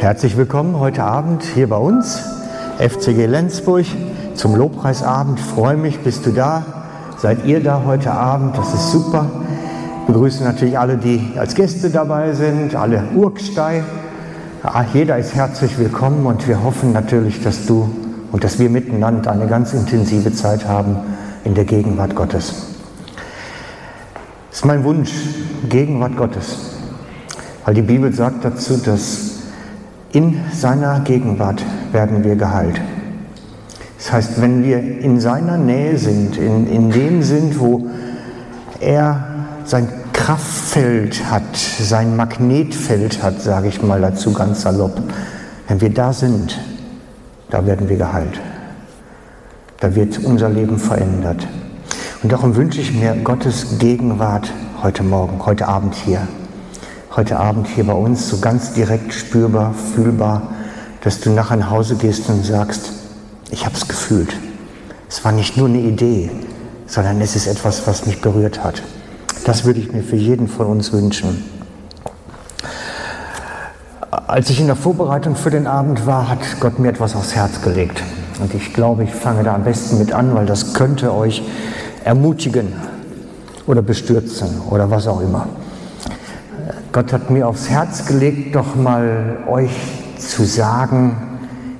Herzlich willkommen heute Abend hier bei uns, FCG Lenzburg, zum Lobpreisabend. Ich freue mich, bist du da? Seid ihr da heute Abend? Das ist super. Wir begrüßen natürlich alle, die als Gäste dabei sind, alle Urgstei. Ja, jeder ist herzlich willkommen und wir hoffen natürlich, dass du und dass wir miteinander eine ganz intensive Zeit haben in der Gegenwart Gottes. Das ist mein Wunsch, Gegenwart Gottes. Weil die Bibel sagt dazu, dass in seiner Gegenwart werden wir geheilt. Das heißt, wenn wir in seiner Nähe sind, in, in dem sind, wo er sein Kraftfeld hat, sein Magnetfeld hat, sage ich mal dazu ganz salopp, wenn wir da sind, da werden wir geheilt. Da wird unser Leben verändert. Und darum wünsche ich mir Gottes Gegenwart heute Morgen, heute Abend hier heute Abend hier bei uns so ganz direkt spürbar, fühlbar, dass du nachher nach Hause gehst und sagst, ich habe es gefühlt. Es war nicht nur eine Idee, sondern es ist etwas, was mich berührt hat. Das würde ich mir für jeden von uns wünschen. Als ich in der Vorbereitung für den Abend war, hat Gott mir etwas aufs Herz gelegt. Und ich glaube, ich fange da am besten mit an, weil das könnte euch ermutigen oder bestürzen oder was auch immer. Gott hat mir aufs Herz gelegt, doch mal euch zu sagen,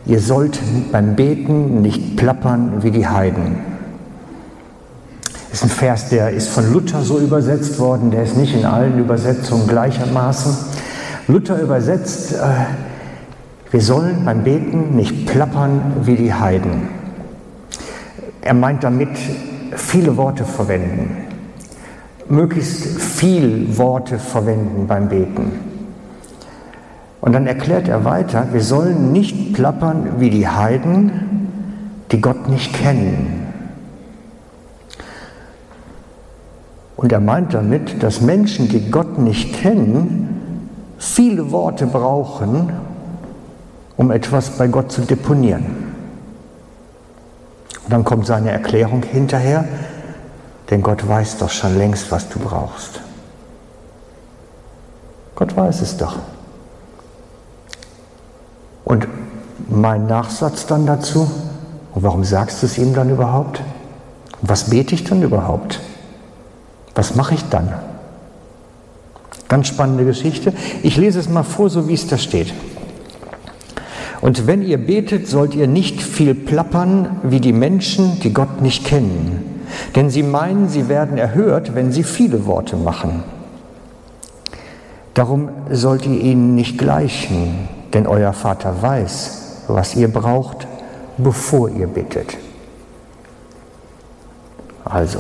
ihr sollt beim Beten nicht plappern wie die Heiden. Das ist ein Vers, der ist von Luther so übersetzt worden, der ist nicht in allen Übersetzungen gleichermaßen. Luther übersetzt, äh, wir sollen beim Beten nicht plappern wie die Heiden. Er meint damit viele Worte verwenden möglichst viel Worte verwenden beim Beten. Und dann erklärt er weiter, wir sollen nicht plappern wie die Heiden, die Gott nicht kennen. Und er meint damit, dass Menschen, die Gott nicht kennen, viele Worte brauchen, um etwas bei Gott zu deponieren. Und dann kommt seine Erklärung hinterher, denn Gott weiß doch schon längst, was du brauchst. Gott weiß es doch. Und mein Nachsatz dann dazu, und warum sagst du es ihm dann überhaupt? Was bete ich dann überhaupt? Was mache ich dann? Ganz spannende Geschichte. Ich lese es mal vor, so wie es da steht. Und wenn ihr betet, sollt ihr nicht viel plappern wie die Menschen, die Gott nicht kennen denn sie meinen, sie werden erhört, wenn sie viele Worte machen. Darum sollt ihr ihnen nicht gleichen, denn euer Vater weiß, was ihr braucht, bevor ihr bittet. Also,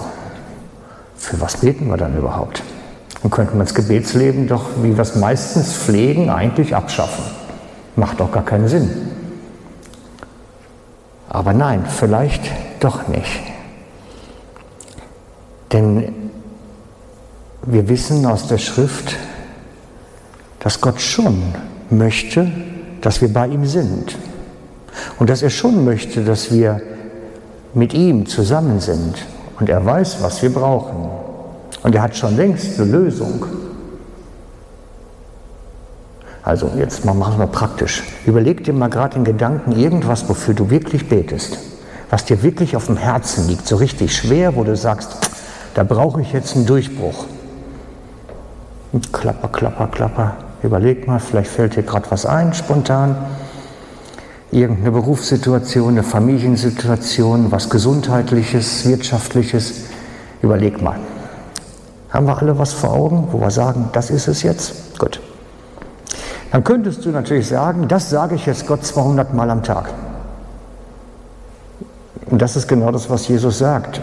für was beten wir dann überhaupt? Dann könnte man das Gebetsleben doch, wie wir es meistens pflegen, eigentlich abschaffen. Macht doch gar keinen Sinn. Aber nein, vielleicht doch nicht. Denn wir wissen aus der Schrift, dass Gott schon möchte, dass wir bei ihm sind. Und dass er schon möchte, dass wir mit ihm zusammen sind. Und er weiß, was wir brauchen. Und er hat schon längst eine Lösung. Also jetzt mal machen wir praktisch. Überleg dir mal gerade in Gedanken irgendwas, wofür du wirklich betest. Was dir wirklich auf dem Herzen liegt, so richtig schwer, wo du sagst, da brauche ich jetzt einen Durchbruch. Und klapper, klapper, klapper. Überleg mal, vielleicht fällt dir gerade was ein, spontan. Irgendeine Berufssituation, eine Familiensituation, was Gesundheitliches, Wirtschaftliches. Überleg mal. Haben wir alle was vor Augen, wo wir sagen, das ist es jetzt? Gut. Dann könntest du natürlich sagen, das sage ich jetzt Gott 200 Mal am Tag. Und das ist genau das, was Jesus sagt.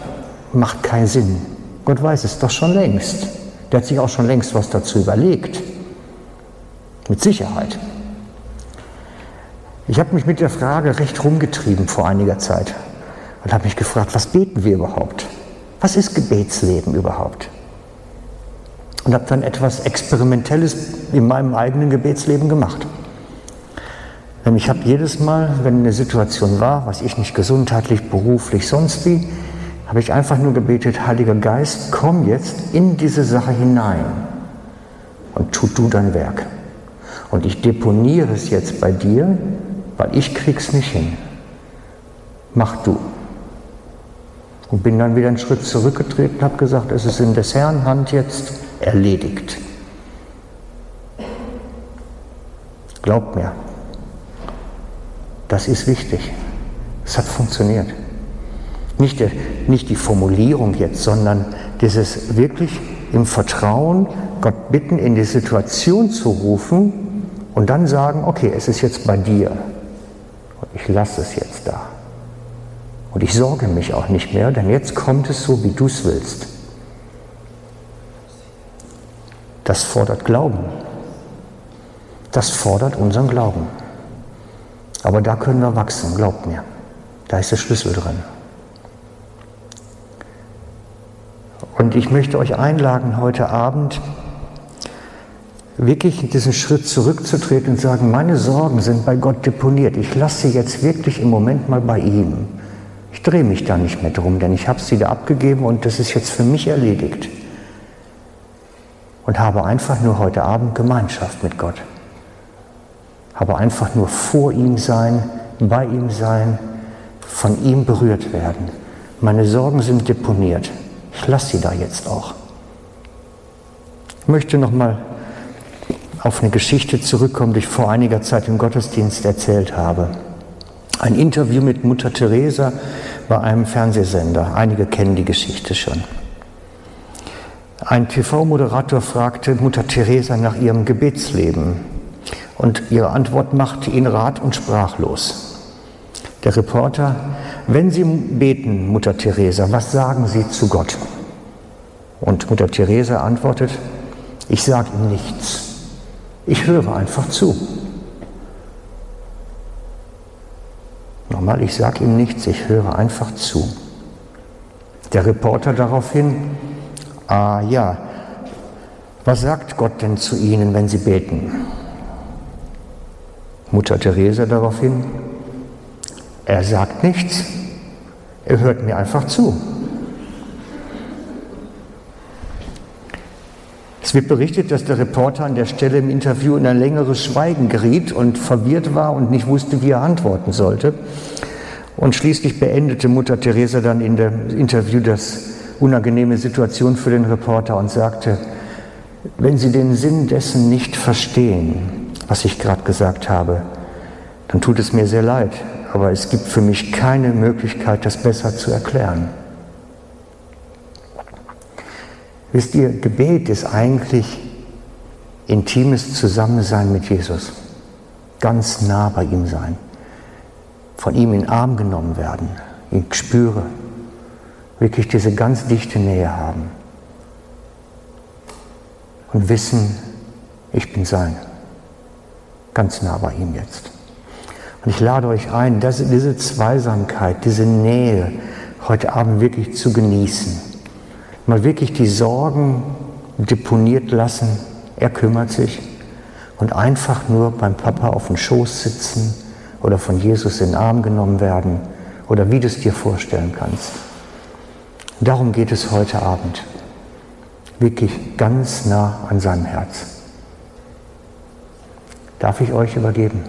Macht keinen Sinn. Gott weiß es doch schon längst. Der hat sich auch schon längst was dazu überlegt. Mit Sicherheit. Ich habe mich mit der Frage recht rumgetrieben vor einiger Zeit und habe mich gefragt, was beten wir überhaupt? Was ist Gebetsleben überhaupt? Und habe dann etwas Experimentelles in meinem eigenen Gebetsleben gemacht. Ich habe jedes Mal, wenn eine Situation war, was ich nicht gesundheitlich, beruflich, sonst wie, habe ich einfach nur gebetet, Heiliger Geist, komm jetzt in diese Sache hinein und tu du dein Werk. Und ich deponiere es jetzt bei dir, weil ich krieg's nicht hin. Mach du. Und bin dann wieder einen Schritt zurückgetreten habe gesagt, es ist in des Herrn Hand jetzt erledigt. Glaubt mir, das ist wichtig. Es hat funktioniert. Nicht, der, nicht die Formulierung jetzt, sondern dieses wirklich im Vertrauen Gott bitten, in die Situation zu rufen und dann sagen, okay, es ist jetzt bei dir und ich lasse es jetzt da. Und ich sorge mich auch nicht mehr, denn jetzt kommt es so, wie du es willst. Das fordert Glauben. Das fordert unseren Glauben. Aber da können wir wachsen, glaubt mir. Da ist der Schlüssel drin. Und ich möchte euch einladen, heute Abend wirklich diesen Schritt zurückzutreten und sagen, meine Sorgen sind bei Gott deponiert. Ich lasse sie jetzt wirklich im Moment mal bei ihm. Ich drehe mich da nicht mehr drum, denn ich habe sie da abgegeben und das ist jetzt für mich erledigt. Und habe einfach nur heute Abend Gemeinschaft mit Gott. Habe einfach nur vor ihm sein, bei ihm sein, von ihm berührt werden. Meine Sorgen sind deponiert. Ich lasse sie da jetzt auch. Ich möchte noch mal auf eine Geschichte zurückkommen, die ich vor einiger Zeit im Gottesdienst erzählt habe. Ein Interview mit Mutter Teresa bei einem Fernsehsender. Einige kennen die Geschichte schon. Ein TV-Moderator fragte Mutter Teresa nach ihrem Gebetsleben und ihre Antwort machte ihn rat und sprachlos. Der Reporter, wenn Sie beten, Mutter Teresa, was sagen Sie zu Gott? Und Mutter Teresa antwortet, ich sage ihm nichts. Ich höre einfach zu. Nochmal, ich sage ihm nichts, ich höre einfach zu. Der Reporter daraufhin, ah ja, was sagt Gott denn zu Ihnen, wenn Sie beten? Mutter Teresa daraufhin, er sagt nichts, er hört mir einfach zu. Es wird berichtet, dass der Reporter an der Stelle im Interview in ein längeres Schweigen geriet und verwirrt war und nicht wusste, wie er antworten sollte. Und schließlich beendete Mutter Teresa dann in dem Interview das unangenehme Situation für den Reporter und sagte, wenn Sie den Sinn dessen nicht verstehen, was ich gerade gesagt habe, dann tut es mir sehr leid, aber es gibt für mich keine Möglichkeit, das besser zu erklären. Wisst ihr, Gebet ist eigentlich intimes Zusammensein mit Jesus. Ganz nah bei ihm sein. Von ihm in den Arm genommen werden. ihn spüre. Wirklich diese ganz dichte Nähe haben. Und wissen, ich bin sein. Ganz nah bei ihm jetzt. Und ich lade euch ein, diese Zweisamkeit, diese Nähe heute Abend wirklich zu genießen mal wirklich die Sorgen deponiert lassen, er kümmert sich und einfach nur beim Papa auf dem Schoß sitzen oder von Jesus in den Arm genommen werden oder wie du es dir vorstellen kannst. Darum geht es heute Abend. Wirklich ganz nah an seinem Herz. Darf ich euch übergeben?